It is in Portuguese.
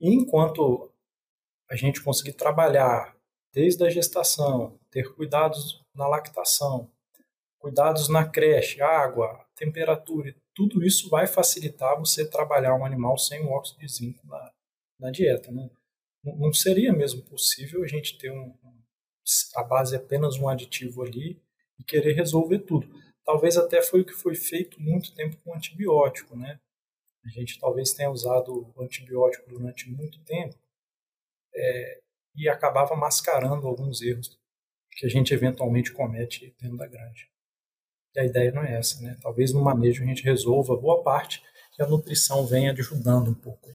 E enquanto a gente conseguir trabalhar desde a gestação, ter cuidados na lactação, cuidados na creche, água, temperatura, tudo isso vai facilitar você trabalhar um animal sem o óxido de zinco na, na dieta. Não, não seria mesmo possível a gente ter um, a base é apenas um aditivo ali e querer resolver tudo. Talvez até foi o que foi feito muito tempo com antibiótico, né? A gente talvez tenha usado o antibiótico durante muito tempo é, e acabava mascarando alguns erros que a gente eventualmente comete dentro da granja. E a ideia não é essa, né? Talvez no manejo a gente resolva boa parte e a nutrição venha ajudando um pouco.